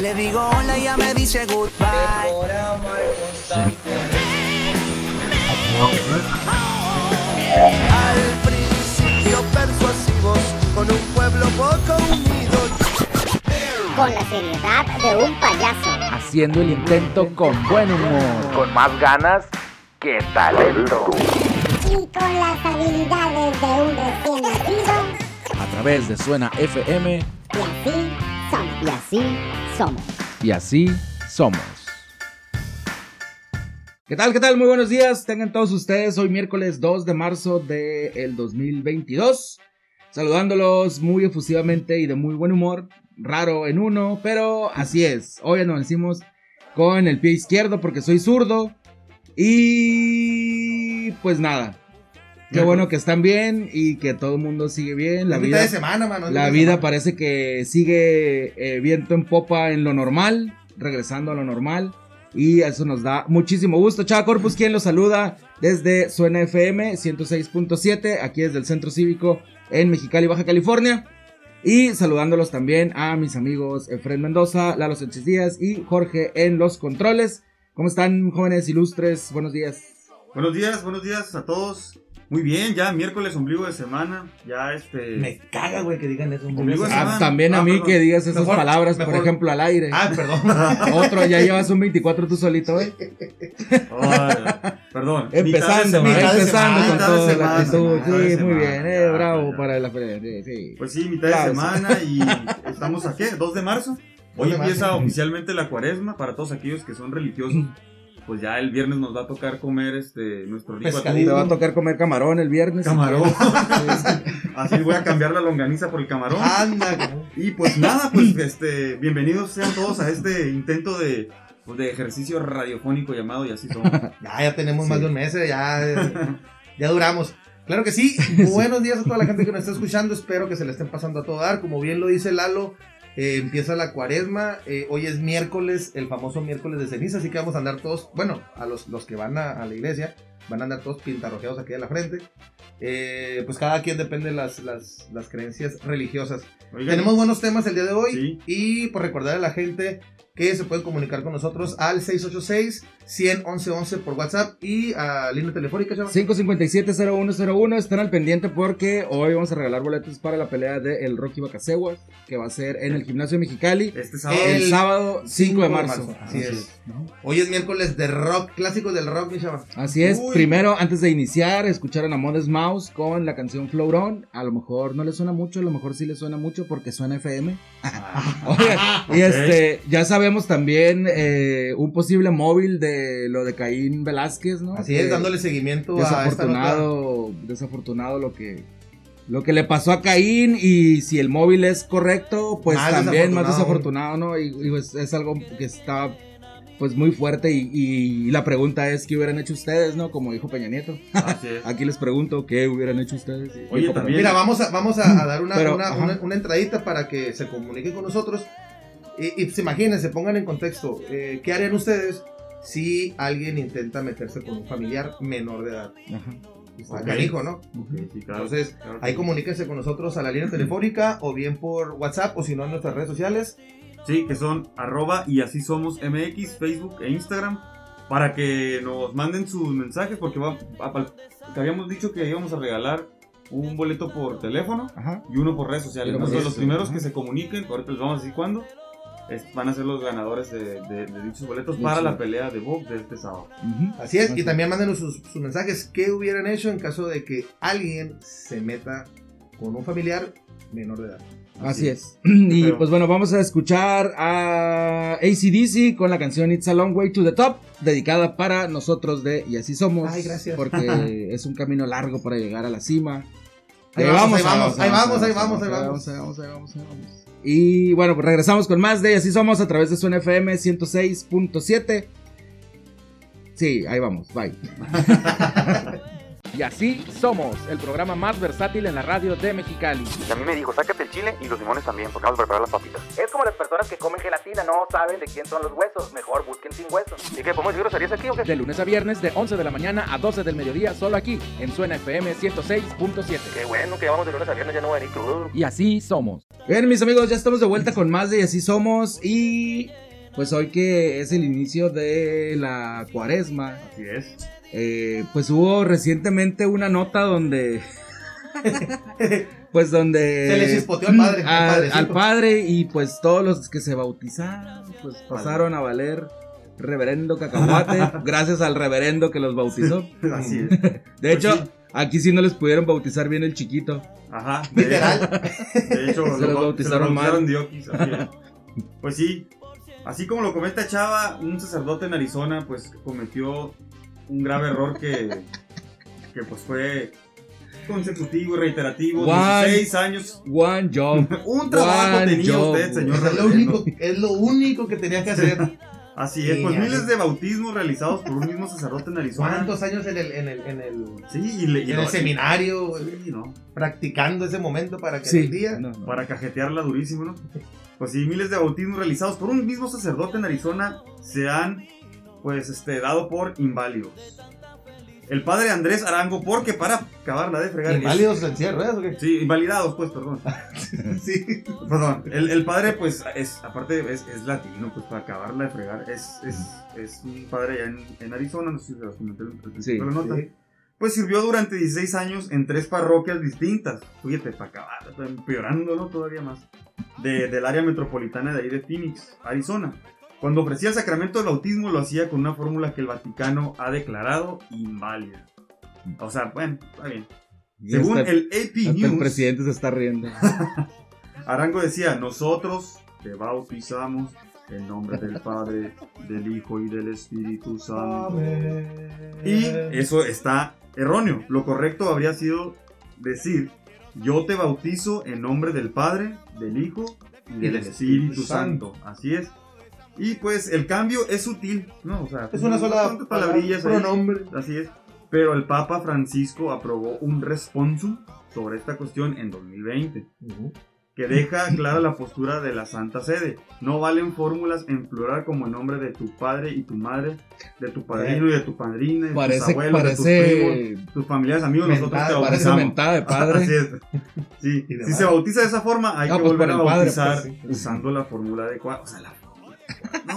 Le digo hola y ya me dice goodbye. Al principio persuasivos, con un pueblo poco unido. Con la seriedad de un payaso. Haciendo el intento con buen humor. Con más ganas que talento. Y con las habilidades de un recién nacido. A través de Suena FM. Y así. Y Y así somos. así somos. ¿Qué tal? ¿Qué tal? Muy buenos días. Tengan todos ustedes hoy miércoles 2 de marzo del 2022. Saludándolos muy efusivamente y de muy buen humor. Raro en uno, pero así es. Hoy nos decimos con el pie izquierdo porque soy zurdo. Y pues nada. Qué bueno que están bien y que todo el mundo sigue bien. La Es vida, de semana, mano. la vida semana. parece que sigue eh, viento en popa en lo normal, regresando a lo normal. Y eso nos da muchísimo gusto. Chava Corpus, quien los saluda desde Suena FM 106.7, aquí desde el Centro Cívico en Mexicali, Baja California. Y saludándolos también a mis amigos Efren Mendoza, Lalo Sánchez Díaz y Jorge en los controles. ¿Cómo están, jóvenes ilustres? Buenos días. Buenos días, buenos días a todos. Muy bien, ya miércoles, ombligo de semana. Ya este. Me caga, güey, que digan eso. Ombligo de Ah, semana. también a Ah, mí perdón. que digas esas Mejor- palabras, por mejor- ejemplo, al aire. Ah, perdón. Otro, ya llevas un 24 tú solito, ¿eh? Ay, perdón. Empezando, mitad de semana. De empezando con mitad de toda la actitud. mitad de Sí, muy semana, bien, eh, ya, bravo ya. para la feria. Sí. Pues sí, mitad de Aplausos. semana y estamos a qué? ¿2 de marzo? Hoy de empieza marzo. oficialmente la cuaresma para todos aquellos que son religiosos. Pues ya el viernes nos va a tocar comer este nuestro rico atún. Pescadito. Te va a tocar comer camarón el viernes. Camarón. Así voy a cambiar la longaniza por el camarón. Anda. Y pues nada, pues este, bienvenidos sean todos a este intento de, pues, de ejercicio radiofónico llamado y así somos. Ya, ya tenemos Sí. más de un mes, eh, ya, eh, ya duramos. Claro que sí. Buenos días a toda la gente que nos está escuchando. Espero que se le estén pasando a todo dar. Como bien lo dice Lalo, eh, empieza la cuaresma. eh, hoy es miércoles, el famoso miércoles de ceniza. Así que vamos a andar todos, bueno, a los, los que van a, a la iglesia, van a andar todos pintarrojeados aquí de la frente. Eh, pues cada quien depende de las, las, las creencias religiosas. Oigan, Tenemos buenos temas el día de hoy. Sí. Y por recordar a la gente que se pueden comunicar con nosotros al 686-111-11 por WhatsApp y a línea telefónica, chaval. 557-0101, están al pendiente porque hoy vamos a regalar boletos para la pelea de el Rocky Bacaseguas, que va a ser en el gimnasio Mexicali Este sábado. el, El sábado 5 de marzo. Así es. Hoy es miércoles de rock, clásicos del rock, mi chava. Así es, Uy. Primero, antes de iniciar, escucharon a Modest Mouse con la canción Flowron. A lo mejor no le suena mucho, a lo mejor sí le suena mucho porque suena FM. Y este, ya sabemos también eh, un posible móvil de lo de Caín Velázquez, ¿no? Así Que es, dándole seguimiento a esta desafortunado, desafortunado lo que lo que le pasó a Caín y si el móvil es correcto, pues Más también más desafortunado. desafortunado, ¿no? Y, y, pues, es algo que está pues muy fuerte y, y la pregunta es qué hubieran hecho ustedes, ¿no? Como dijo Peña Nieto. Así es. Aquí les pregunto qué hubieran hecho ustedes. Oye, Dijo, también- Mira, vamos a, vamos a, a dar una, Pero, una, una- una entradita para que se comuniquen con nosotros. Y, y se imaginen, se pongan en contexto. eh, ¿Qué harían ustedes si alguien intenta meterse con un familiar menor de edad? Ajá. Está Ok. canijo, ¿no? Ok, sí, claro. Entonces, Claro ahí sí. comuníquense con nosotros a la línea telefónica o bien por WhatsApp o si no en nuestras redes sociales. Sí, que son arroba y así somos MX, Facebook e Instagram. Para que nos manden sus mensajes, porque va, a- que habíamos dicho que íbamos a regalar un boleto por teléfono Ajá. y uno por redes sociales. Entonces, redes los primeros ajá. que se comuniquen, ahorita les vamos a decir cuándo, es- van a ser los ganadores de, de- de dichos boletos para la pelea de box de este sábado. Así es, Así y también mándenos sus, sus mensajes. ¿Qué hubieran hecho en caso de que alguien se meta con un familiar menor de edad? Así es. Y Pero- pues bueno, vamos a escuchar a ACDC con la canción It's a Long Way to the Top, dedicada para nosotros de Y así somos. Ay, gracias. Porque es un camino largo para llegar a la cima. Ahí vamos, ahí vamos, ahí vamos, ahí vamos, ahí vamos. ahí vamos, ahí vamos, ahí vamos. Y bueno, pues regresamos con más de Y así somos a través de Suena FM 106.7. Sí, ahí vamos, bye. Y así somos, el programa más versátil en la radio de Mexicali. Y a mí me dijo, sácate el chile y los limones también, porque vamos a preparar las papitas. Es como las personas que comen gelatina, no saben de quién son los huesos. Mejor busquen sin huesos. ¿Y qué, podemos decir groserías aquí o qué? De lunes a viernes, de 11 de la mañana a 12 del mediodía, solo aquí, en Suena FM 106.7. Qué bueno que vamos de lunes a viernes, ya no voy a venir crudo. Y así somos. Bien, mis amigos, ya estamos de vuelta con más de Y así somos. Y pues hoy que es el inicio de la cuaresma, Así es. Eh, pues hubo recientemente una nota donde. pues donde. Se le chispoteó al padre, al al- padrecito. al padre y pues todos los que se bautizaron, pues pasaron a valer reverendo cacahuate, gracias al reverendo que los bautizó. Así es. De Pues hecho, sí. aquí sí no les pudieron bautizar bien el chiquito. Ajá. de- Literal. De hecho, Se los lo- bautizaron se los mal. bautizaron Diokis. Pues sí, así como lo comenta Chava, un sacerdote en Arizona pues cometió un grave error que, que pues fue consecutivo y reiterativo, Juan. 16 años. One job. Un trabajo tenía Job. usted, señor Es lo, único, es lo único que tenía que hacer. Así es, Sí, pues así. miles de bautismos realizados por un mismo sacerdote en Arizona. ¿Cuántos años en el, en el, en el, Sí, y, le, y en lo- el seminario Sí, ¿no? practicando ese momento para que Sí. el día... No, no. para cajetearla durísimo, ¿no? Pues sí, miles de bautismos realizados por un mismo sacerdote en Arizona se han, pues, este, dado por inválidos. El padre Andrés Arango, porque para acabarla de fregar... ¿Inválidos en silla de ruedas o qué? Sí, invalidados, pues, perdón. Sí. Perdón. El, el padre, pues, es, aparte, es, es latino, pues, para acabarla de fregar. Es, es, es un padre allá en, en Arizona, no sé si los comenté Sí, la nota. sí. Pues sirvió durante 16 años en tres parroquias distintas. Fíjate, para acabar, empeorándolo todavía más. De- del área metropolitana de ahí de Phoenix, Arizona. Cuando ofrecía el sacramento del bautismo lo hacía con una fórmula que el Vaticano ha declarado inválida. O sea, bueno, está bien. Según el AP hasta el News, presidente se está riendo. Arango decía, nosotros te bautizamos en nombre del Padre, del Hijo y del Espíritu Santo. Y eso está erróneo. Lo correcto habría sido decir, yo te bautizo en nombre del Padre, del Hijo y del Espíritu Santo. Así es. Y pues el cambio es sutil, ¿no? O sea, Es una sola ahí. pronombre. Así es. Pero el Papa Francisco aprobó un responsum sobre esta cuestión en 2020 que deja clara la postura de la Santa Sede. No valen fórmulas en plural como el nombre de tu padre y tu madre, de tu padrino y de tu padrina, de tus Parece, abuelos, de tus parece, primos, tus familiares, amigos, nosotros te Mentada, parece bautizamos. mentada de padre. Así es. Sí, si madre. se bautiza de esa forma, hay No, que pues, volver a el padre, bautizar pues, sí. usando la fórmula adecuada. O sea, la. No,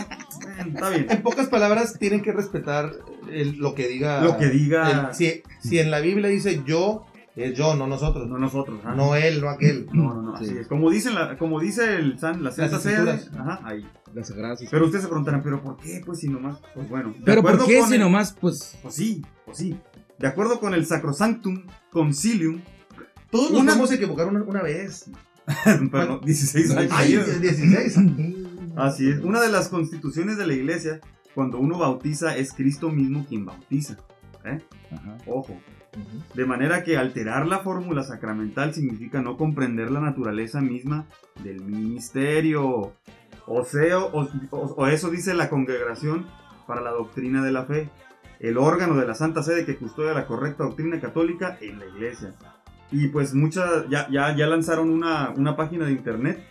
está bien. En pocas palabras, tienen que respetar el- lo que diga. Lo que diga- el- si, si en la Biblia dice yo, es yo, no nosotros. No nosotros. ajá. No él, no aquel. No, no, no, Sí. así es. Como, dicen la, como dice el San, la Santa Sede, Escrituras. ajá, ahí. Las sagradas. Pero ustedes se preguntarán, ¿pero por qué? Pues si nomás, pues bueno. Pero ¿por qué si el- nomás, pues... Pues sí, pues sí. De acuerdo con el Sacrosanctum Concilium, Todos nos Una- vamos a equivocar una, una vez. perdón, 16 años. Ay, seguidos. 16. Así es. Una de las constituciones de la iglesia, cuando uno bautiza, es Cristo mismo quien bautiza. ¿eh? Ajá. Ojo. De manera que alterar la fórmula sacramental significa no comprender la naturaleza misma del ministerio. O, sea, o, o- o eso dice la congregación para la doctrina de la fe, el órgano de la Santa Sede que custodia la correcta doctrina católica en la iglesia. Y pues muchas, ya, ya, ya lanzaron una, una página de internet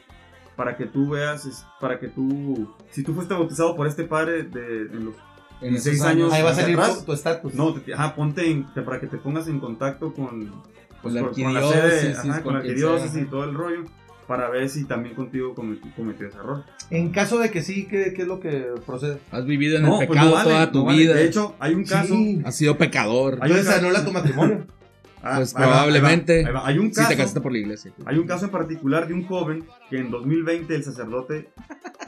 para que tú veas, para que tú, si tú fuiste bautizado por este padre de, en los En esos 16 años, Ahí va a salir atrás, tu- tu estatus. no, te- ajá, ponte en- te- para que te pongas en contacto con, pues, la con, con la sede, ajá, con con la arquidiócesis y todo el rollo, para ver si también contigo cometió, cometió ese error. En caso de que sí, ¿qué, qué es lo que procede? Has vivido en No, el pues pecado no vale, toda tu no vale. vida. De hecho, hay un caso. Sí. has sido pecador. Hay Entonces anula tu matrimonio. Ah, Pues ahí va, ahí va, probablemente. ahí va. Hay un Si caso. te casaste por la iglesia. Hay un caso en particular de un joven que en 2020 el sacerdote,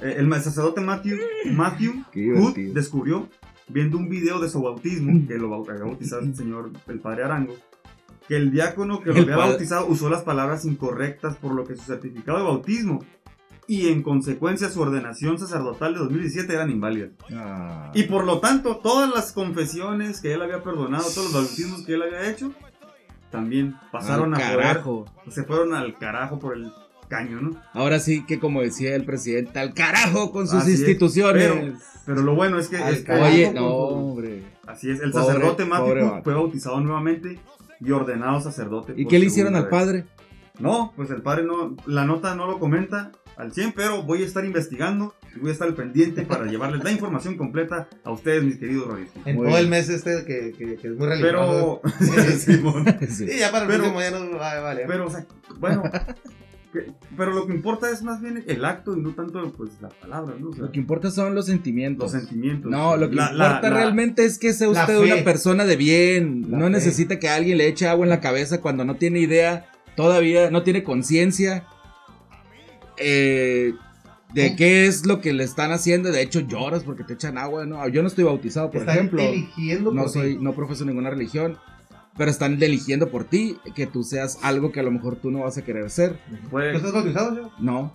eh, el sacerdote Matthew, Matthew Hood descubrió viendo un video de su bautismo, que lo bau- había bautizado el señor, el padre Arango, que el diácono que lo El había padre- bautizado usó las palabras incorrectas, por lo que su certificado de bautismo y en consecuencia su ordenación sacerdotal de 2017 eran inválidas. Ah. Y por lo tanto, todas las confesiones que él había perdonado, todos los bautismos que él había hecho, también pasaron Al a carajo. se fueron al carajo por el tacaño, ¿no? Ahora sí que como decía el presidente, al carajo con sus Así es, instituciones. Pero, pero lo bueno es que, Al es que- carajo. Oye, con no, su- hombre. así es, el Pobre- sacerdote vato. fue bautizado nuevamente y ordenado sacerdote. ¿Y qué le hicieron al vez. padre? No, pues el padre no, la nota no lo comenta al 100, pero voy a estar investigando voy a estar al pendiente para llevarles la información completa a ustedes, mis queridos radioescuchas. En Muy todo bien. el mes este que, que, que es muy religioso. Pero, Simón. Sí. Sí, ya para el Pero- próximo ya nos va a valer. Pero, o sea, bueno, que- pero lo que importa es más bien el acto y no tanto pues la palabra, ¿no? O sea, Lo que importa son los sentimientos. los sentimientos. No, lo que La- importa la- la- realmente es que sea usted una persona de bien. La no fe. necesita que alguien le eche agua en la cabeza cuando no tiene idea, todavía no tiene conciencia eh, de ¿Cómo? qué es lo que le están haciendo. De hecho, lloras porque te echan agua. No, yo no estoy bautizado, por Están ejemplo. eligiendo No por soy, ti. no profeso ninguna religión. Pero están eligiendo por ti que tú seas algo que a lo mejor tú no vas a querer ser. ¿Tú Pues, estás bautizado, yo? No.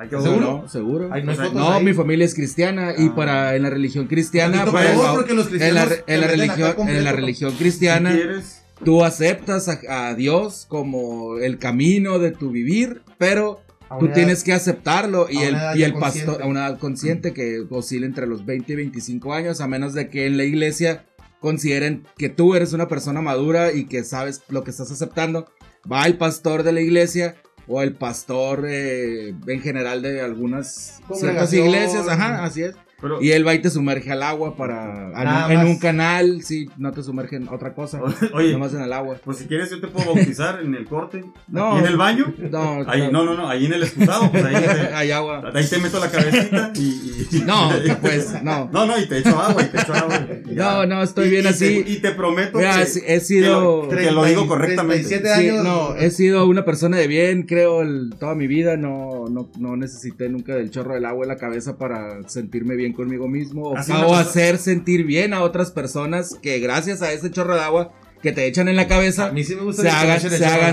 que ¿Seguro? No, seguro. Ay, no mi familia es cristiana y Ah. para en la religión cristiana, pues, por favor, los en la, cristianos en la religión, completo, en la religión Si cristiana, quieres, tú aceptas a, a Dios como el camino de tu vivir, pero tú tienes que aceptarlo y el, y el pastor, a una edad consciente que oscila entre los 20 y 25 años, a menos de que en la iglesia consideren que tú eres una persona madura y que sabes lo que estás aceptando. Va el pastor de la iglesia o el pastor eh, en general de algunas ciertas iglesias, ajá, así es. Pero, Y él va y te sumerge al agua para. Nada en más. un canal, sí, no te sumerge en otra cosa. oye, Nomás en el agua. pues si quieres yo te puedo bautizar en el corte, No. y en el baño. No, Ahí, no, no, no, ahí en el excusado, pues ahí te, Hay agua. ahí te meto la cabecita y... y- No, pues, no. No, no, y te echo agua, y te echo agua. No, no, estoy Y- bien y así. te- y te prometo Mira, que, sí, he sido. que lo- que lo digo correctamente. 37 Sí, años. no, he sido una persona de bien, creo, el- toda mi vida. No, no, no necesité nunca del chorro del agua en la cabeza para sentirme bien conmigo mismo o, Así hacer sentir bien a otras personas que gracias a ese chorro de agua que te echan en la cabeza A mí sí me gusta se que hagan,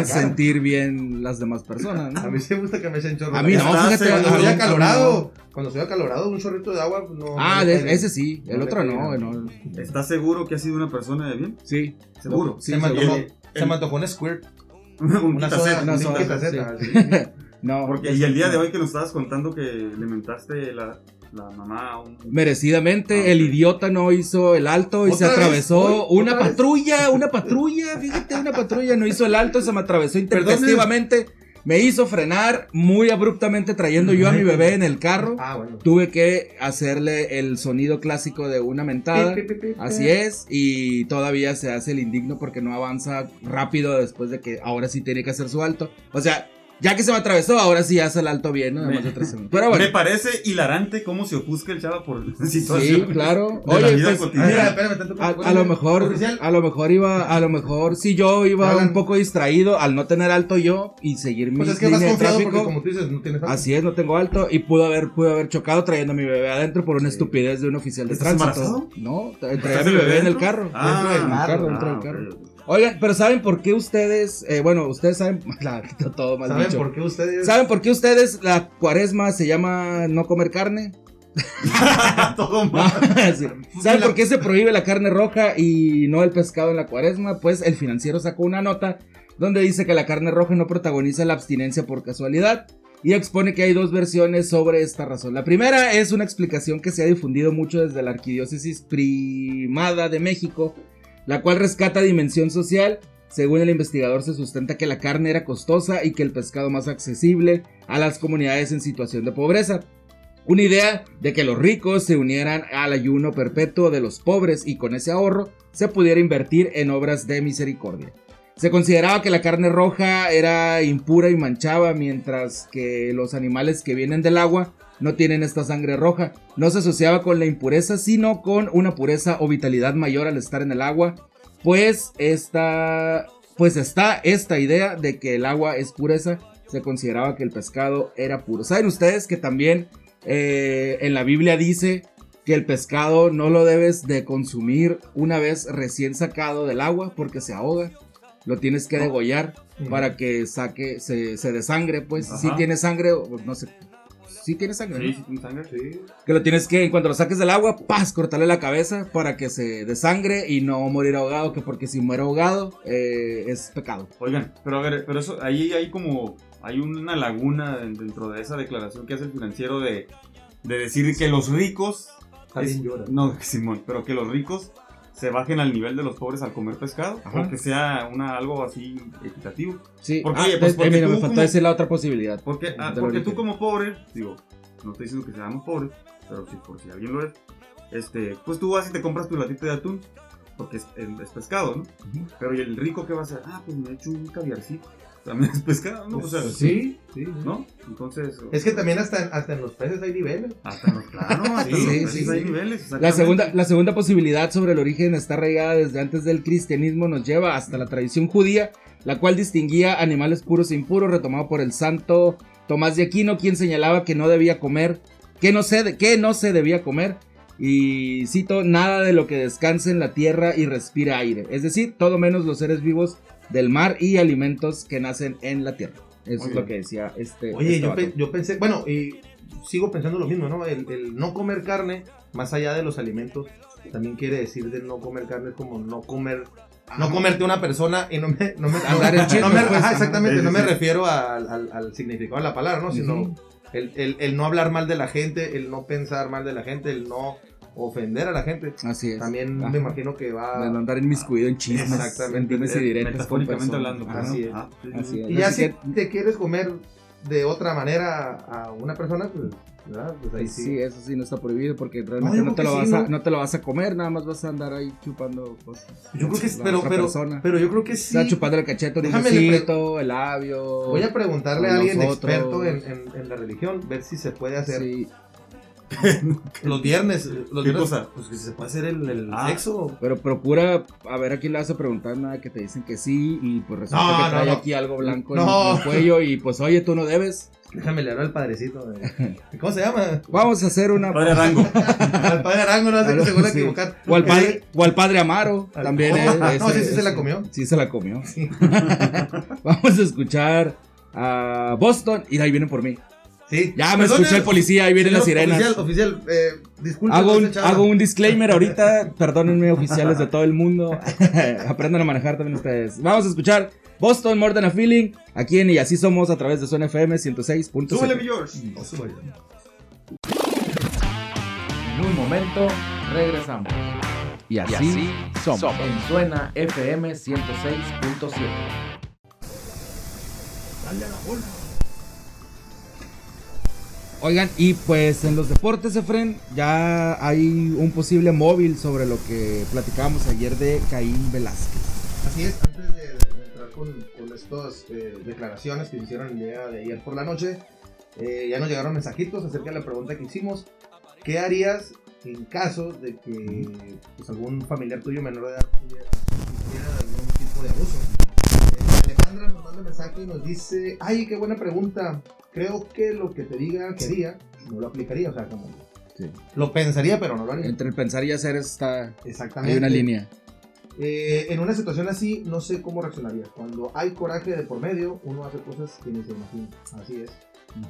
se sentir bien las demás personas. ¿no? A mí sí me gusta que me echen chorro. A mí no, fíjate. Cuando mí- acalorado, cuando estoy acalorado, un chorrito de agua, no. Ah, no de- ese sí, el No otro no. ¿Estás seguro que has sido una persona de bien? Sí, Seguro. Sí, se, me seguro. antojó, El- se me antojó un squirt. Un Una soda, una un soda, sí. no. Porque, y el día de hoy que nos estabas contando que le mentaste la, la mamá un... Merecidamente, Ah, el idiota no hizo el alto y se atravesó ¿Hoy? una patrulla, una patrulla, fíjate, una patrulla no hizo el alto, se me atravesó intempestivamente, me hizo frenar muy abruptamente trayendo yo a mi bebé en el carro. Ah, bueno. Tuve que hacerle el sonido clásico de una mentada. Pi, pi, pi, pi. Así es, y todavía se hace el indigno porque no avanza rápido después de que ahora sí tiene que hacer su alto. O sea, ya que se me atravesó, ahora sí hace el alto bien, ¿no? Además de tres segundos. Pero bueno. Me parece hilarante cómo se ofusca el chava por Sí, situaciones claro. de la Oye, vida pues, cotidiana. Mira, espérame, tanto- a, a lo mejor, Oficial. a lo mejor iba, a lo mejor si yo iba Hablan. un poco distraído al no tener alto yo y seguir mi Pues es que vas línea de tráfico. como tú dices, no tienes algo. Así es, no tengo alto y pudo haber, pudo haber chocado trayendo a mi bebé adentro por una Sí. estupidez de un oficial de ¿Estás tránsito. embarazado? No, tra- traía ¿Estás a mi bebé en el dentro? carro. Ah, dentro del ah, carro, ah, dentro del ok, carro. Oigan, pero ¿saben por qué ustedes, eh, bueno, ustedes saben, la, todo mal ¿Saben dicho. por qué ustedes? ¿Saben por qué ustedes la cuaresma se llama no comer carne? Todo mal. sí. ¿Saben por qué se prohíbe la carne roja y no el pescado en la cuaresma? Pues el financiero sacó una nota donde dice que la carne roja no protagoniza la abstinencia por casualidad y expone que hay dos versiones sobre esta razón. La primera es una explicación que se ha difundido mucho desde la Arquidiócesis Primada de México, la cual rescata dimensión social. Según el investigador se sustenta que la carne era costosa y que el pescado más accesible a las comunidades en situación de pobreza. Una idea de que los ricos se unieran al ayuno perpetuo de los pobres y con ese ahorro se pudiera invertir en obras de misericordia. Se consideraba que la carne roja era impura y manchaba, mientras que los animales que vienen del agua no tienen esta sangre roja. No se asociaba con la impureza, sino con una pureza o vitalidad mayor al estar en el agua, pues esta, pues está esta idea de que el agua es pureza. Se consideraba que el pescado era puro. ¿Saben ustedes que también eh, en la Biblia dice que el pescado no lo debes de consumir una vez recién sacado del agua porque se ahoga. Lo tienes que degollar para que saque, se, se desangre, pues. Si tiene sangre, no sé. Si tiene sangre, Sí, ¿no? sí, tiene sangre. Sí. Que lo tienes que, en cuanto lo saques del agua, ¡paz! Cortarle la cabeza para que se desangre y no morir ahogado, que porque si muere ahogado eh, es pecado. Oigan, pero a ver, pero eso, ahí hay como hay una laguna en- dentro de esa declaración que hace el financiero de, de decir que los ricos. Es- llora. no, Simón, pero que los ricos se bajen al nivel de los pobres al comer pescado. Ajá. O que sea una, algo así equitativo. Sí, Porque, ah, oye, pues, eh, porque mira, tú me faltó como- decir la otra posibilidad. Porque, ah, porque tú como pobre, digo, no estoy diciendo que seamos pobres, pero si por si alguien lo es, este, pues tú vas y te compras tu latita de atún, porque es, es pescado, ¿no? Pero ¿y el rico qué va a hacer? Ah, pues me echo un caviarcito, también es pescado, ¿no? O sea, Pues sí, sí. sí. ¿no? Entonces, Es que también hasta, en- hasta en los peces hay niveles. hasta los, claro, hasta Sí, los peces sí, hay sí. niveles. La segunda, la segunda posibilidad sobre el origen está arraigada desde antes del cristianismo, nos lleva hasta la tradición judía, la cual distinguía animales puros e impuros, retomado por el santo Tomás de Aquino, quien señalaba que no debía comer, que no se, que no se debía comer, y cito, nada de lo que descanse en la tierra y respire aire, es decir, todo menos los seres vivos del mar y alimentos que nacen en la tierra. Eso es lo que decía este. Oye, este yo, vato. pe- yo pensé, bueno, y sigo pensando lo mismo, ¿no? El, el no comer carne, más allá de los alimentos, también quiere decir de no comer carne como no comer, no comerte una persona y no me, no me, Andar en no chisme, me- pues, ajá, ajá. exactamente, no me refiero al, al- al significado de la palabra, ¿no? Sino el- el no hablar mal de la gente, el no pensar mal de la gente, el no ofender a la gente. Así es. También Ajá. me imagino que De no va... andar inmiscuido en chismes, Exactamente. en y con metafóricamente hablando. Ajá. pues, Así es. Así sí. es. Y ya Así si que- te quieres comer de otra manera a una persona, pues, ¿verdad? Pues ahí sí. sí, eso sí no está prohibido porque realmente no, te lo vas sí, a, ¿no? no te lo vas a comer, nada más vas a andar ahí chupando cosas. Yo creo que es, pero, pero, persona. pero yo creo que sí. Está chupando el cachete, pre- besito, el labio. Voy a preguntarle a alguien nosotros. experto en, en- en la religión, ver si se puede hacer Sí, los viernes. Los ¿Qué viernes, cosa? Pues que se puede hacer el, el Ah. sexo. pero procura, a ver a quién le vas a preguntar nada que te dicen que sí y pues resulta No, que no, trae no. aquí algo blanco No. en el cuello y pues oye, tú no debes. Déjame leer al padrecito. de- ¿Cómo se llama? Vamos a hacer una... Padre Arango. al padre Arango, no sé que se vuelva a equivocar. O al padre, o al padre Amaro, Al- también. Oh, es- no, sí, ese- sí se la comió. Sí se la comió. Vamos a escuchar a Boston y de ahí vienen por mí. Sí. Ya me escuchó el policía, ahí vienen las sirenas. Oficial, oficial, eh, disculpe. Hago un, hago disclaimer ahorita, perdónenme oficiales de todo el mundo, aprendan a manejar también ustedes. Vamos a escuchar Boston More Than a Feeling, aquí en Y Así Somos a través de Zona FM 106.7. Súbele, mi George. No. En un momento regresamos. Y así, somos. En Suena FM 106.7. Oigan, y pues en los deportes, Efren, ya hay un posible móvil sobre lo que platicábamos ayer de Caín Velázquez. Así es, antes de, entrar con, con estas eh, declaraciones que hicieron el día de ayer por la noche, eh, ya nos llegaron mensajitos acerca de la pregunta que hicimos. ¿Qué harías en caso de que pues, algún familiar tuyo menor de edad tuviera algún tipo de abuso? Alejandra nos manda un mensaje y nos dice, ay, qué buena pregunta. Creo que lo que te diga que haría, no lo aplicaría, o sea, como... Sí. Lo pensaría, pero no lo haría. Entre el pensar y hacer está... Exactamente. Hay una línea. Eh, en una situación así, no sé cómo reaccionaría. Cuando hay coraje de por medio, uno hace cosas que ni se imagina. Así es.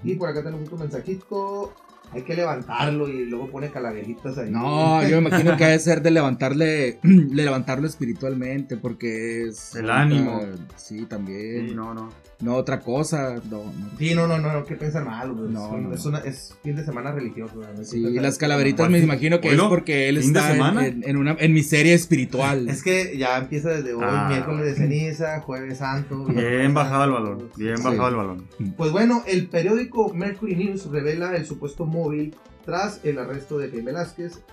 Y por acá tenemos otro mensajito. Hay que levantarlo y luego pone calaveritas ahí. No, yo me imagino que debe ser de levantarle, de levantarlo espiritualmente, porque es... El ánimo. Sí, también. Sí, no, no. No, otra cosa. No, no. Sí, no, no, no, no, que pensar mal. No, es, no, es no. una- es fin de semana religioso. Sí, y las calaveritas ¿Cuál me imagino que es porque él ¿fin de está en, semana? en- en una, en miseria espiritual. Es que ya empieza desde hoy, Ah, miércoles de ceniza, jueves santo. Bien bajado el balón. Bien Sí. bajado el balón. Pues bueno, el periódico Mercury News revela el supuesto móvil tras el arresto de Caín Velázquez.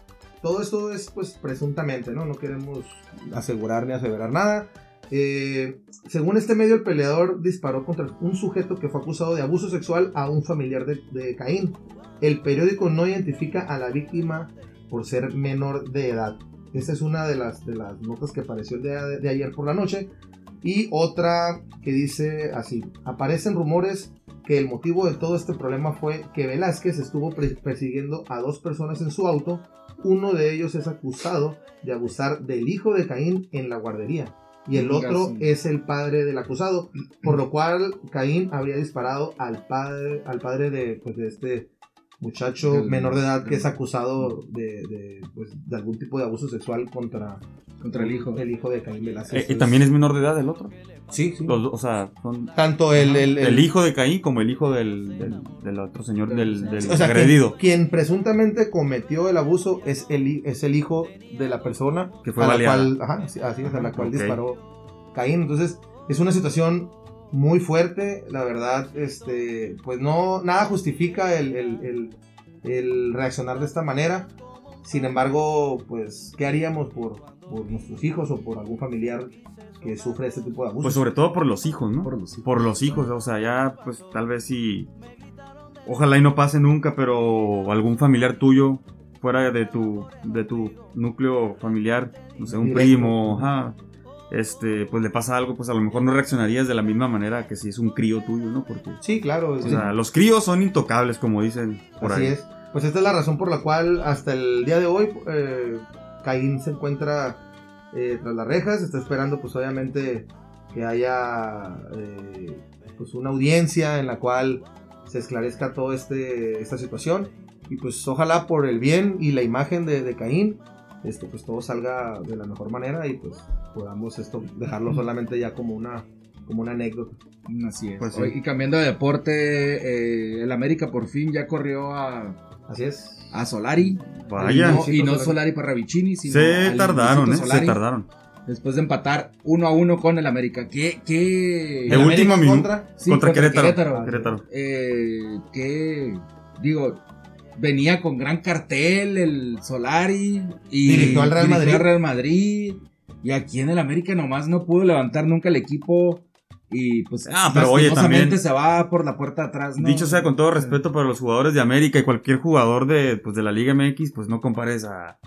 Todo esto es pues presuntamente, ¿no? No queremos asegurar ni aseverar nada. Eh, según este medio, el peleador disparó contra un sujeto que fue acusado de abuso sexual a un familiar de, Caín. El periódico no identifica a la víctima por ser menor de edad. Esa es una de las, de las notas que apareció el día de, de ayer por la noche. Y otra que dice así, aparecen rumores que el motivo de todo este problema fue que Velázquez estuvo persiguiendo a dos personas en su auto. Uno de ellos es acusado de abusar del hijo de Caín en la guardería. Y el otro sí. es el padre del acusado, por lo cual Caín habría disparado al padre, al padre de, pues, de este muchacho El- menor de edad que es acusado de, de, pues, de algún tipo de abuso sexual contra, Contra el hijo. el hijo de Caín Velázquez. Eh, eh, también es menor de edad el otro. Sí, sí. Los o sea, son Tanto el, el, el hijo de Caín como el hijo del, del, del otro señor, del, del O sea, agredido. Quien, quien presuntamente cometió el abuso es el, es el hijo de la persona Que fue a la cual, ajá, sí, así es, a la cual disparó Caín. Entonces, es una situación muy fuerte, la verdad, este, pues no, nada justifica el, el- el- el reaccionar de esta manera. Sin embargo, pues, ¿qué haríamos por, por nuestros hijos o por algún familiar que sufre este tipo de abusos? Pues sobre todo por los hijos, ¿no? Por los hijos. Por los hijos, o sea, ya pues tal vez si... Ojalá y no pase nunca, pero algún familiar tuyo fuera de tu, de tu núcleo familiar, no sé, un Directo. primo, ajá, este, pues le pasa algo, pues a lo mejor no reaccionarías de la misma manera que si es un crío tuyo, ¿no? Porque, sí, claro. o sí. sea, los críos son intocables, como dicen por Así ahí. es. Pues esta es la razón por la cual hasta el día de hoy eh, Caín se encuentra eh, tras las rejas. Está esperando pues obviamente que haya eh, pues una audiencia en la cual se esclarezca toda este, esta situación. Y pues ojalá por el bien y la imagen de, de Caín, este, pues todo salga de la mejor manera y pues podamos esto dejarlo solamente ya como una, como una anécdota. Así es. Pues sí. Y cambiando de deporte, eh, el América por fin ya corrió a, Así es. a Solari. Vaya, Y no, y no Solari. Solari Parravicini, sino se tardaron, ¿eh? Se Solari, tardaron. Después de empatar uno a uno con el América. ¿Qué? qué El último minuto. contra- Sí, contra Querétaro. Querétaro. Querétaro. Eh, que digo, venía con gran cartel el Solari y Dirigió al Real Madrid. al Real Madrid y aquí en el América nomás no pudo levantar nunca el equipo y pues Ah, pero oye, también- se va por la puerta atrás. ¿no? Dicho sea con todo respeto para los jugadores de América y cualquier jugador de, pues, de la Liga MX, pues no compares a,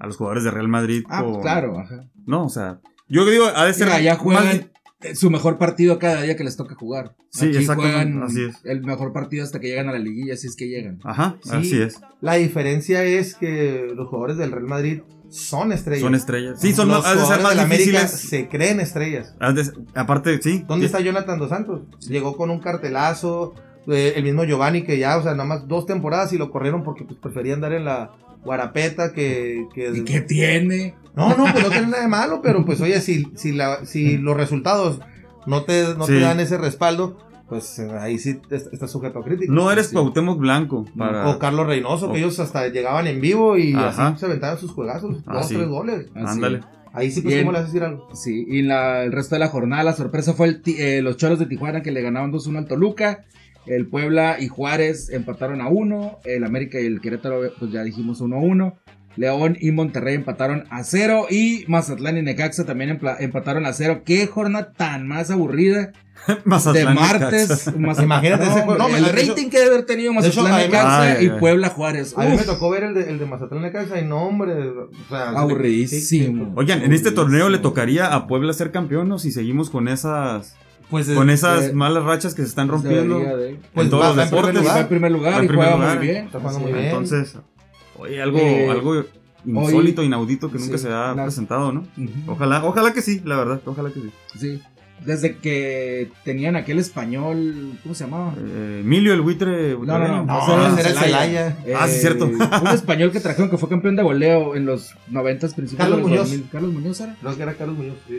a los jugadores de Real Madrid. Ah, pues con- claro, ajá. No, o sea, yo digo, ha de ser. Mira, ya más juegan su mejor partido cada día que les toca jugar. Sí, Aquí exactamente, juegan así es. el mejor partido hasta que llegan a la liguilla, si es que llegan. Ajá, Sí. así es. La diferencia es que los jugadores del Real Madrid son estrellas. Son estrellas. Sí, son los de ser jugadores más del América se creen estrellas. de- aparte, sí. ¿Dónde está Jonathan Dos Santos? Llegó con un cartelazo. eh, el mismo Giovanni que ya, o sea, nada más dos temporadas y lo corrieron porque pues, preferían dar en la guarapeta que... que ¿Y qué tiene? No, no, pues no tiene nada de malo, pero pues oye, si, si, la, si los resultados no te, no te dan ese respaldo, pues eh, ahí sí est- estás sujeto a crítica. No eres Sí. Cuauhtémoc Blanco. Para... O Carlos Reynoso, O- que ellos hasta llegaban en vivo y Ajá. así se aventaban sus juegazos, Ah, dos, sí. tres goles. Ándale. Ahí sí, pues, Bien. ¿cómo le haces decir algo? Sí, y la- el resto de la jornada, la sorpresa fue el ti- eh, los Cholos de Tijuana que le ganaban 2-1 al Toluca. El Puebla y Juárez empataron a 1. El América y el Querétaro, pues ya dijimos 1-1. León y Monterrey empataron a 0. Y Mazatlán y Necaxa también empataron a 0. Qué jornada tan más aburrida. De Mazatlán, martes. Necaxa. Mazatlán- Imagínate ese juego. hombre, No, el de hecho- rating que debe haber tenido de hecho, Mazatlán me- Necaxa Ay, y. Puebla Juárez. A mí me tocó ver el de, el de Mazatlán Necaxa y no, hombre. O sea, Aburridísimo. Oigan, en este torneo le tocaría a Puebla ser campeón, ¿no? Si seguimos con esas, Pues, con esas eh, malas rachas que se están rompiendo. De- Pues en todos va- los en deportes. Va lugar. en primer lugar Va en y primer juega lugar. muy bien. Está jugando Sí. muy bien. Entonces, oye, algo, Eh, algo insólito, inaudito que nunca sí, se ha presentado, ¿no? Ojalá, ojalá que sí, la verdad, ojalá que sí. Sí. Desde que tenían aquel español, ¿cómo se llamaba? Eh, Emilio el buitre. No, no, no. No, era ese era el Celaya. Ah, sí, cierto. Un español que trajeron que fue campeón de goleo en los 90 principios Carlos de los Muñoz. 2000. Carlos Muñoz era. Creo que era Carlos Muñoz. sí.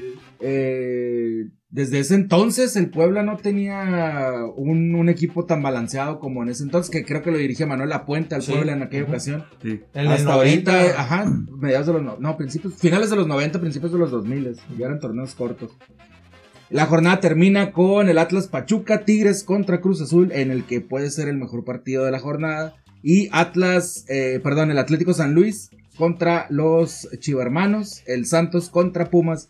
Eh, desde ese entonces el Puebla no tenía un, un equipo tan balanceado como en ese entonces, que creo que lo dirigía Manuel Lapuente al Sí. Puebla en aquella ocasión. Sí. El Hasta ahorita, 90. ajá, mediados de los, no, no, principios, finales de los 90, principios de los 2000, ya eran torneos cortos. La jornada termina con el Atlas Pachuca, Tigres contra Cruz Azul, en el que puede ser el mejor partido de la jornada. Y Atlas, eh, perdón, el Atlético San Luis contra los Chivermanos, el Santos contra Pumas,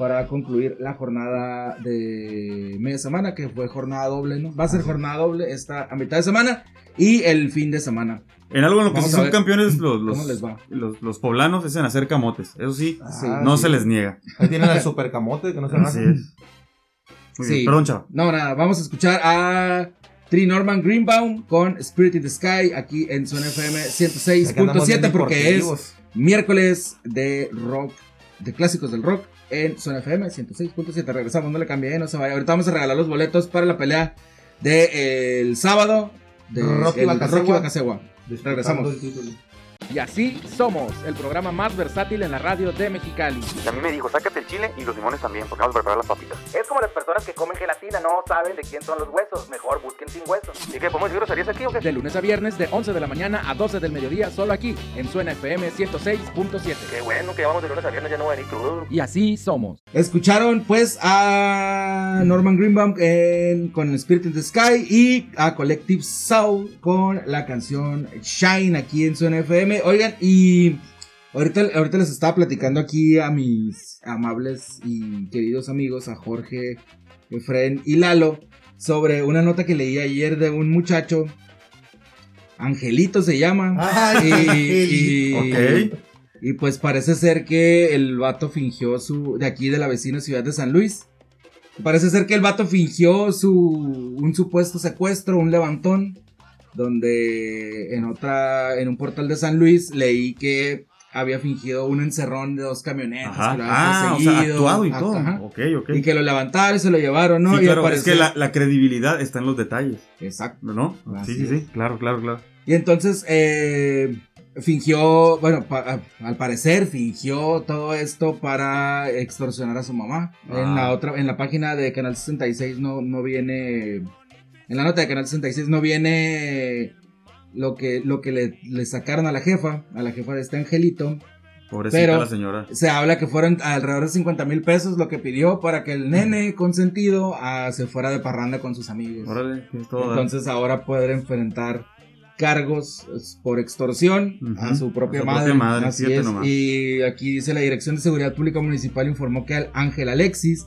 para concluir la jornada de media semana, que fue jornada doble, ¿no? Va a ser jornada doble esta a mitad de semana y el fin de semana. En algo en lo que sí son campeones los, los, cómo les va. los, los poblanos es en hacer camotes. Eso sí, Sí. Ah, no sí. se les niega. Ahí tienen al supercamote que no se Así es. Muy Sí. bien. Perdón, chavo. No, nada, vamos a escuchar a Tri Norman Greenbaum con Spirit in the Sky aquí en Zona FM Acá andamos bien 106.7 porque es miércoles de rock, de clásicos del rock en Zona FM 106.7. Regresamos, no le cambié, no se vaya. Ahorita vamos a regalar los boletos para la pelea del sábado de Rocky. Disputando Regresamos. Y así somos, el programa más versátil en la radio de Mexicali. Y a mí me dijo, sácate el chile y los limones también, porque vamos a preparar las papitas. Es como las personas que comen gelatina, no saben de quién son los huesos. Mejor busquen sin huesos. ¿Y qué, podemos decir groserías aquí o qué? De lunes a viernes, de 11 de la mañana a 12 del mediodía, solo aquí, en Suena FM 106.7. Qué bueno que vamos de lunes a viernes, ya no voy a venir crudo. Y así somos. Escucharon pues a Norman Greenbaum en- con Spirit in the Sky y a Collective Soul con la canción Shine aquí en Suena FM. Oigan, y ahorita, ahorita les estaba platicando aquí a mis amables y queridos amigos, a Jorge, Efren y Lalo, sobre una nota que leí ayer de un muchacho. Angelito se llama. Ay, y, y- y pues parece ser que el vato fingió su. de aquí de la vecina ciudad de San Luis. Parece ser que el vato fingió su. un supuesto secuestro, un levantón. Donde en otra. en un portal de San Luis leí que había fingido un encerrón de dos camionetas. Ajá. que lo habían Ah, o sea, perseguido. actuado y todo. ajá. Y que lo levantaron y se lo llevaron, ¿no? Sí, y claro, al es que la, la credibilidad está en los detalles, Exacto. ¿no? Así Sí, sí, sí, claro, claro, claro. Y entonces eh, fingió, bueno, pa- al parecer fingió todo esto para extorsionar a su mamá. En Ah. la otra, en la página de Canal 66 no, no viene, en la nota de Canal 66 no viene lo que, lo que le, le sacaron a la jefa, a la jefa de este angelito. Pobrecita Pero- la señora. Se habla que fueron alrededor de 50 mil pesos lo que pidió para que el nene consentido ah, se fuera de parranda con sus amigos. Órale, todo da. Entonces ahora poder enfrentar cargos por extorsión a su propia a su madre. propia madre, Así es. nomás. Y aquí dice la Dirección de Seguridad Pública Municipal informó que al Ángel Alexis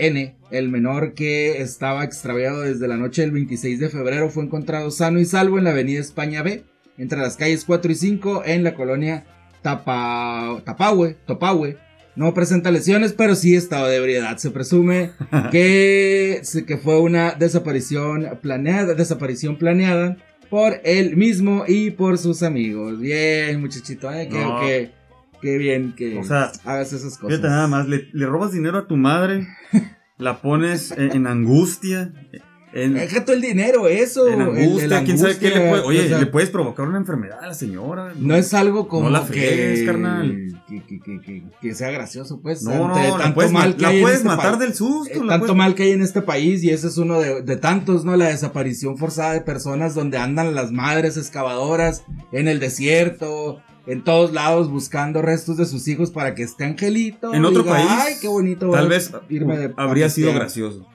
N, el menor que estaba extraviado desde la noche del 26 de febrero, fue encontrado sano y salvo en la avenida España B, entre las calles 4 y 5 en la colonia Tapa, Tapahue, Topahue. No presenta lesiones, pero sí estado de ebriedad. Se presume que, que fue una desaparición planeada, desaparición planeada por él mismo y por sus amigos. Bien, muchachito, ¿eh? No. qué- qué bien que O sea, hagas esas cosas. Fíjate nada más, le, le robas dinero a tu madre, la pones en, en angustia, en, Deja todo el dinero, eso. en el- angustia, el quién sabe qué le angustia, puede... Oye, o sea, le puedes provocar una enfermedad a la señora. No es algo como No la que, friegues, carnal. Que, que- que- que- que sea gracioso, pues. No, no, la tanto puedes, mal ma- que la puedes este matar del susto. Eh, la tanto puedes- mal que hay en este país y ese es uno de, de tantos, ¿no? La desaparición forzada de personas donde andan las madres excavadoras en el desierto, en todos lados buscando restos de sus hijos para que esté Angelito. En otro diga, país, Ay, qué bonito. Tal vez irme de- habría sido pistear". gracioso.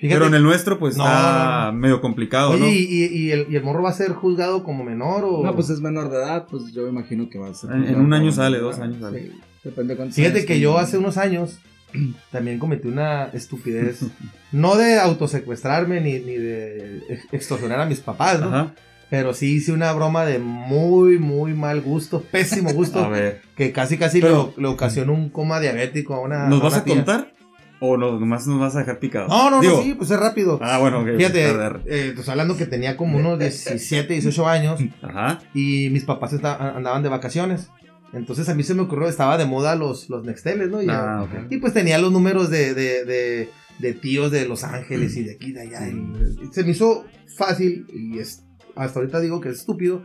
Fíjate, Pero en el nuestro, pues No, está no, medio complicado, Oye, ¿no? ¿y, y- y el, y el morro va a ser juzgado como menor o...? No, pues es menor de edad, pues yo me imagino que va a ser. En- en un año sale, dos años sale. Sí, depende de Fíjate que yo hace unos años también cometí una estupidez. no de autosecuestrarme ni, ni de ex- extorsionar a mis papás, ¿no? Ajá. Pero sí hice una broma de muy, muy mal gusto, pésimo gusto, A ver, que casi, casi Pero- le, le ocasionó un coma diabético a una. ¿nos a vas a tía. contar? ¿O no, nomás nos vas a dejar picados? No, no, Digo, no, sí, pues es rápido. Ah, bueno, ok. Fíjate, eh, pues hablando que tenía como unos 17, 18 años Ajá. y mis papás andaban de vacaciones. Entonces a mí se me ocurrió, estaba de moda los, los Nexteles, ¿no? Y, Ah, ok. y pues tenía los números de, de, de, de tíos de Los Ángeles y de aquí, de allá. y se me hizo fácil y es, hasta ahorita digo que es estúpido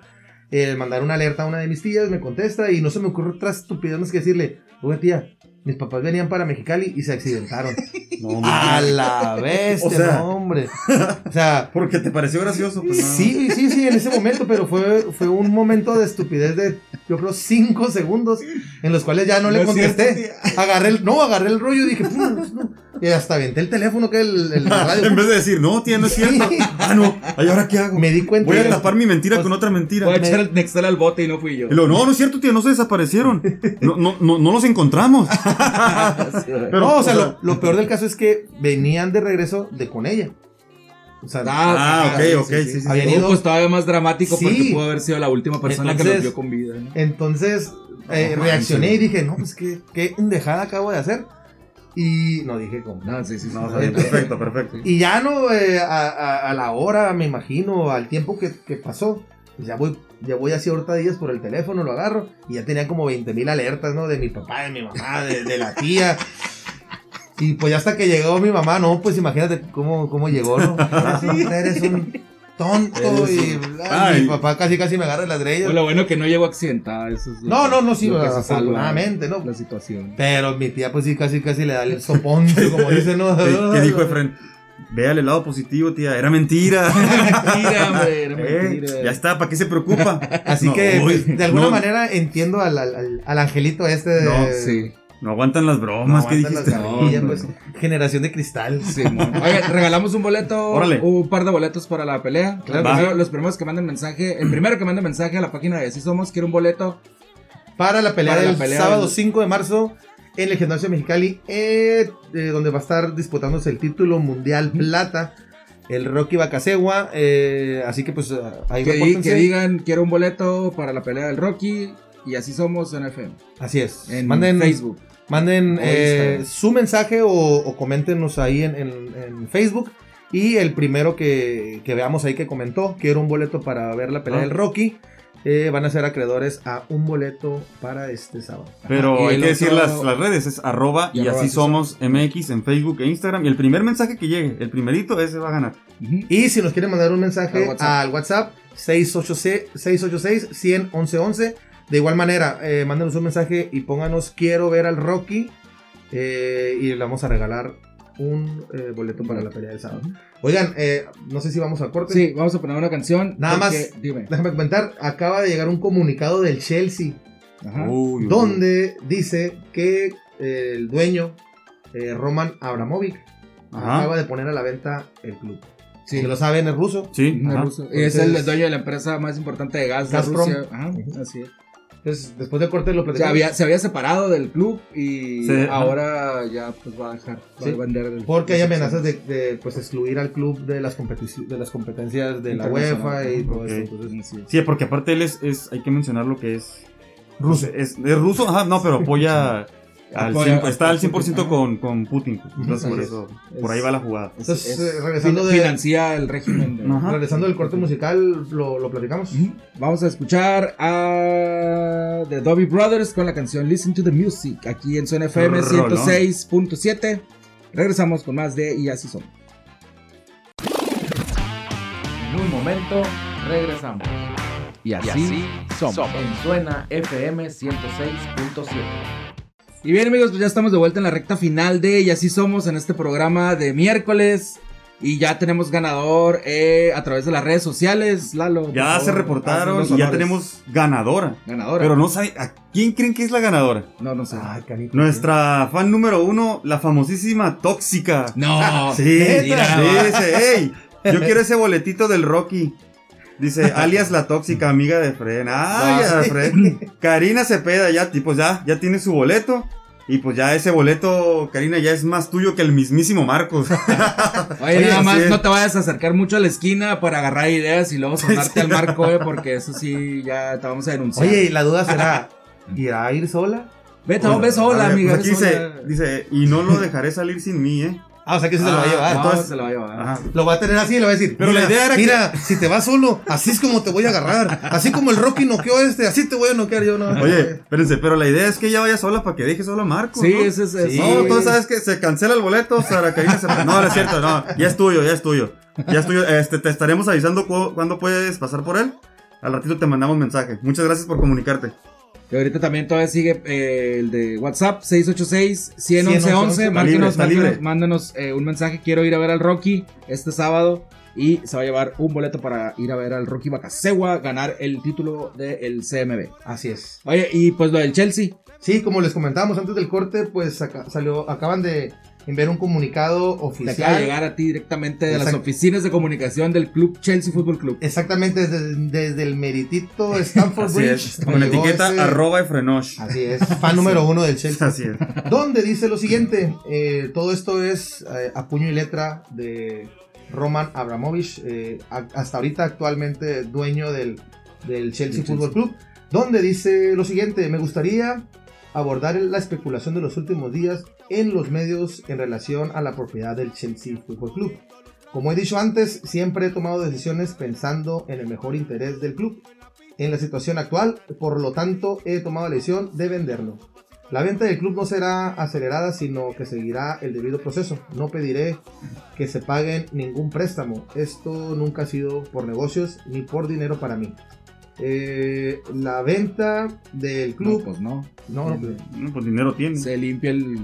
el mandar una alerta a una de mis tías, me contesta y no se me ocurre otra estupidez más que decirle, oye tía, mis papás venían para Mexicali y se accidentaron. No, a la bestia, O sea- no, hombre. O sea, Porque te pareció gracioso, pues nada más. Sí, sí, sí, en ese momento, pero fue, fue un momento de estupidez de, yo creo, cinco segundos en los cuales ya no le No es contesté. cierto, Agarré el, no, agarré el rollo y dije, "Pum, pues, no". y hasta aventé el teléfono que el, el radio. en vez de decir, no, tía, no es cierto. Sí. Ah, no. Ay, ¿ahora qué hago? Me di cuenta. Voy a tapar mi mentira Pues, con otra mentira. Voy a echar el Nextel al bote y no fui yo. Y no, no es cierto, tía, no se desaparecieron. No, no, no, no los encontramos. Pero, no, o sea, lo, lo peor del caso es que venían de regreso de con ella. O sea, Ah, ok, sí, ok, sí, sí, sí. sí. Habían ido- pues todavía más dramático Sí. porque pudo haber sido la última persona que nos vio con vida. ¿no? Entonces eh, reaccioné y dije, no, pues qué, qué pendejada acabo de hacer. Y no dije cómo. No, sí, sí, sí. No, bien, perfecto, perfecto. Y ya no, eh, a, a- a la hora, me imagino, al tiempo que, que pasó, ya voy, ya voy así ahorita días por el teléfono, lo agarro, y ya tenía como 20 mil alertas, ¿no? De mi papá, de mi mamá, de, de la tía. Y pues ya hasta que llegó mi mamá, no, pues imagínate cómo, cómo llegó, ¿no? Eres un, eres un tonto y mi papá casi casi me agarra las de ellos. Pues lo bueno que no llegó accidentada. Eso es No, que- no, no, sí, afortunadamente, ¿no? La situación. Pero mi tía pues sí casi casi le da el soponcio, como dicen, ¿no? ¿Qué, qué dijo Efren? Véale el lado positivo, tía. Era mentira. Mentira, hombre, era Eh, mentira. ya está, ¿para qué se preocupa? Así No, que, uy, pues, de alguna no, manera entiendo al, al, al- al angelito este de... No, Sí, No aguantan las No bromas, ¿qué aguantan dijiste? las No, pues, generación de cristal. sí. Oye, regalamos un boleto, Órale. un par de boletos para la pelea. Claro, primero- los primeros que manden mensaje, el primero que mande mensaje a la página de Así Somos, quiere un boleto. Para la pelea Para la del pelea sábado del- 5 de marzo en el gimnasio Mexicali, eh, eh, donde va a estar disputándose el título mundial plata, el Rocky Bacasegua. eh, así que, pues, ah, ahí Que, di- que digan, quiero un boleto para la pelea del Rocky. Y así somos en FM. Así es. En Manden, Facebook. manden su mensaje o, o coméntenos ahí en, en- en Facebook. Y el primero que, que veamos ahí que comentó, quiero un boleto para ver la pelea Ah. del Rocky. Eh, van a ser acreedores a un boleto para este sábado. Pero Ajá, hay que decir otro- las, las redes, es arroba Y y, arroba así somos MX en Facebook e Instagram. Y el primer mensaje que llegue, el primerito, ese va a ganar. Y si nos quieren mandar un mensaje Al WhatsApp. al WhatsApp 686-111-11. De igual manera, eh, mándenos un mensaje y pónganos quiero ver al Rocky. eh, y le vamos a regalar un eh, boleto para la pelea del sábado. Oigan, eh, no sé si vamos al corte. Sí, vamos a poner una canción. Nada porque- más. Dime. Déjame comentar, acaba de llegar un comunicado del Chelsea Ajá. Uy, uy, donde dice que eh, el dueño, eh, Roman Abramovic, Ajá. acaba de poner a la venta el club. Sí. Si lo saben, es ruso. Sí, ajá. ruso. es el Entonces- dueño de la empresa más importante de gas de Gazprom. Rusia. Ajá, así es. Entonces, después del corte lo Se platicamos. había, se había separado del club y Sí, ajá. ahora ya pues va a dejar, va Sí, a vender. el- Porque hay amenazas de, de, pues, excluir al club de las, de las competencias de la. UEFA y todo eso. Entonces. Sí, porque aparte él es, es- hay que mencionar lo que es ruso. Es, es ruso, ajá, no, pero apoya al Apoya 100%, está al a 100% Putin, con, con Putin. Entonces, Así por es. eso, Es- por ahí va la jugada. Es- Entonces, es- eh, regresando de- financia el régimen. de- Ajá. regresando del corte musical, lo, lo platicamos. Vamos a escuchar a The Dobby Brothers con la canción Listen to the Music aquí en Zona FM Rolón. 106.7. Regresamos con más de Y así somos. En un momento regresamos. Y así, somos. En Suena FM 106.7. Y bien amigos, pues ya estamos de vuelta en la recta final de Y así somos en este programa de miércoles. Y ya tenemos ganador eh, a través de las redes sociales, Lalo. Ya favor, se reportaron y ya tenemos ganadora. ganadora. Pero no sabe, ¿a quién creen que es la ganadora? No, no sé. Ay. Nuestra fan número uno, la famosísima Tóxica. No. Sí, Mira, sí, dice, hey, yo quiero ese boletito del Rocky. Dice, alias la tóxica amiga de Fred. Ay, Ah, ya, Fred. Karina Cepeda ya, tipo, ya, ya tiene su boleto. Y pues ya ese boleto, Karina, ya es más tuyo que el mismísimo Marcos. Oye, Oye, nada más es. no te vayas a acercar mucho a la esquina para agarrar ideas y luego sonarte al marco, eh, porque eso sí, ya te vamos a denunciar. Oye, y la duda será, ¿irá a ir sola? vete, ve sola, ver, amiga. pues aquí ve dice, sola. dice, y no lo dejaré salir sin mí, ¿eh? Ah, o sea que sí se lo va a Ah, llevar. No, entonces- se lo va a llevar. Ajá. Lo va a tener así y le va a decir. Pero la "Mira, idea era que- Mira, si te vas solo, así es como te voy a agarrar. Así como el Rocky noqueó este, así te voy a noquear yo. No, Oye, espérense, pero la idea es que ella vaya sola para que deje solo a Marcos. Sí, ¿no? ese es. Sí. No, tú sabes que se cancela el boleto, Sara Karina Cepeda. No, no es cierto, no. Ya es tuyo, ya es tuyo. Ya es tuyo. Este, te estaremos avisando cu- cuándo puedes pasar por él. Al ratito te mandamos mensaje. Muchas gracias por comunicarte. Y ahorita también todavía sigue eh, el de WhatsApp, 686-111-11. 111, Mándenos, mándenos, mándenos, eh, un mensaje. Quiero ir a ver al Rocky este sábado. Y se va a llevar un boleto para ir a ver al Rocky Bacasegua, ganar el título del CMB. Así es. Oye, y pues lo del Chelsea. Sí, como les comentábamos antes del corte, pues acá- salió, acaban de enviar un comunicado Te oficial. acaba de llegar a ti directamente de las oficinas de comunicación del club Chelsea Fútbol Club. Exactamente desde, desde el meritito Stanford Así Bridge. es. Con llegó etiqueta ese- arroba Efrenosh. Así es, fan número uno del Chelsea. Así es. Donde dice lo siguiente: eh, todo esto es eh, a puño y letra de Roman Abramovich, eh, a- hasta ahorita actualmente dueño del, del Chelsea Del Football Club. Donde dice lo siguiente: me gustaría abordar la especulación de los últimos días en los medios en relación a la propiedad del Chelsea Football Club. Como he dicho antes, siempre he tomado decisiones pensando en el mejor interés del club. En la situación actual, por lo tanto, he tomado la decisión de venderlo. La venta del club no será acelerada, sino que seguirá el debido proceso. No pediré que se paguen ningún préstamo. Esto nunca ha sido por negocios ni por dinero para mí. Eh, la venta del No, club. pues no. No, no, pues, No, pues dinero tiene. Se limpia el,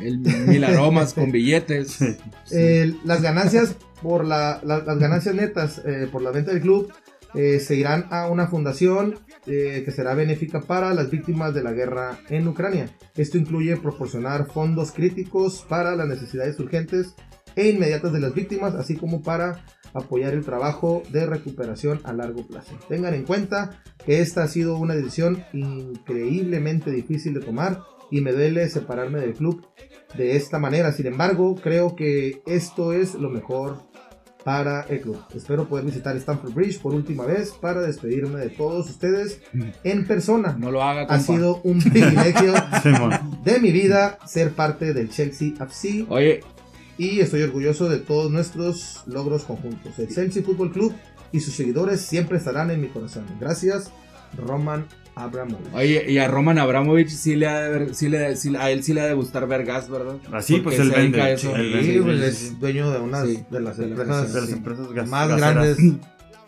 el mil aromas con billetes. Sí. Eh, las ganancias por la, la- las ganancias netas eh, por la venta del club eh, se irán a una fundación eh, que será benéfica para las víctimas de la guerra en Ucrania. Esto incluye proporcionar fondos críticos para las necesidades urgentes e inmediatas de las víctimas, así como para apoyar el trabajo de recuperación a largo plazo. Tengan en cuenta que esta ha sido una decisión increíblemente difícil de tomar y me duele separarme del club de esta manera. Sin embargo, creo que esto es lo mejor para el club. Espero poder visitar Stamford Bridge por última vez para despedirme de todos ustedes en persona. No lo haga, Ha compa. sido un privilegio Simón. de mi vida ser parte del Chelsea FC Oye, y estoy orgulloso de todos nuestros logros conjuntos. El Chelsea Football Club y sus seguidores siempre estarán en mi corazón. Gracias, Roman Abramovich. oye, y a Roman Abramovich sí le ha de ver- sí le, sí- a él sí le ha de gustar ver gas, ¿verdad? Así, Porque pues él vende. eso. Él Sí, vende, pues sí, es dueño de una Sí, de las de las empresas, De las sí, empresas gas- más gaseras. grandes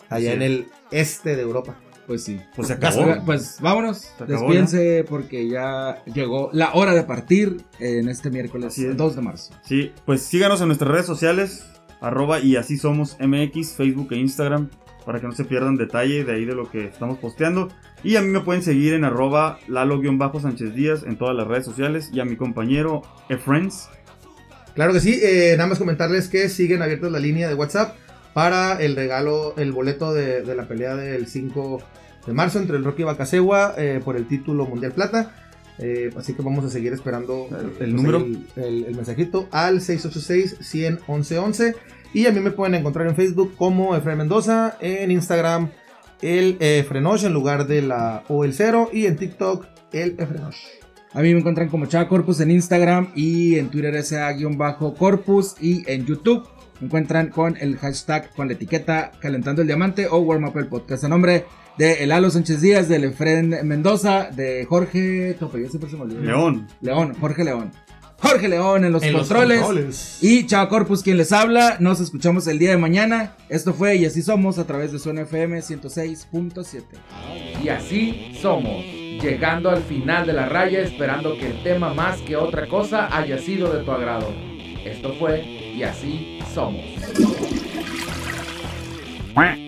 allá Sí. en el este de Europa. Pues sí. Pues se Oiga, acabó. Pues vámonos, Se acabó, despídense porque ya llegó la hora de partir en este miércoles es. 2 de marzo. Sí, pues síganos en nuestras redes sociales, arroba y así somos MX, Facebook e Instagram, para que no se pierdan detalle de ahí de lo que estamos posteando. Y a mí me pueden seguir en arroba lalo-sánchez díaz en todas las redes sociales y a mi compañero Efriends. Claro que sí, eh, nada más comentarles que siguen abiertas la línea de WhatsApp para el regalo, el boleto de, de la pelea del 5 de marzo entre el Rocky y Bacasegua eh, por el título Mundial Plata. Eh, así que vamos a seguir esperando El- el pues, número. El, el- el mensajito al 686-100-1111. Y a mí me pueden encontrar en Facebook como Efraín Mendoza, en Instagram el eh, Frenosh en lugar de la O el 0 y en TikTok el Efrenosh. A mí me encuentran como Chava Corpus en Instagram y en Twitter SA-Corpus y en YouTube encuentran con el hashtag con la etiqueta Calentando el Diamante o Warm Up el Podcast a nombre de El Alo Sánchez Díaz, del Efren Mendoza, de Jorge Tope, yo siempre se me olvida. León. León, Jorge León. Jorge León en los En los controles. controles. Y Chava Corpus quien les habla. Nos escuchamos el día de mañana. Esto fue Y así somos a través de Zona FM 106.7. Y así somos, llegando al final de la raya esperando que el tema más que otra cosa haya sido de tu agrado. Esto fue Y así somos. Quack.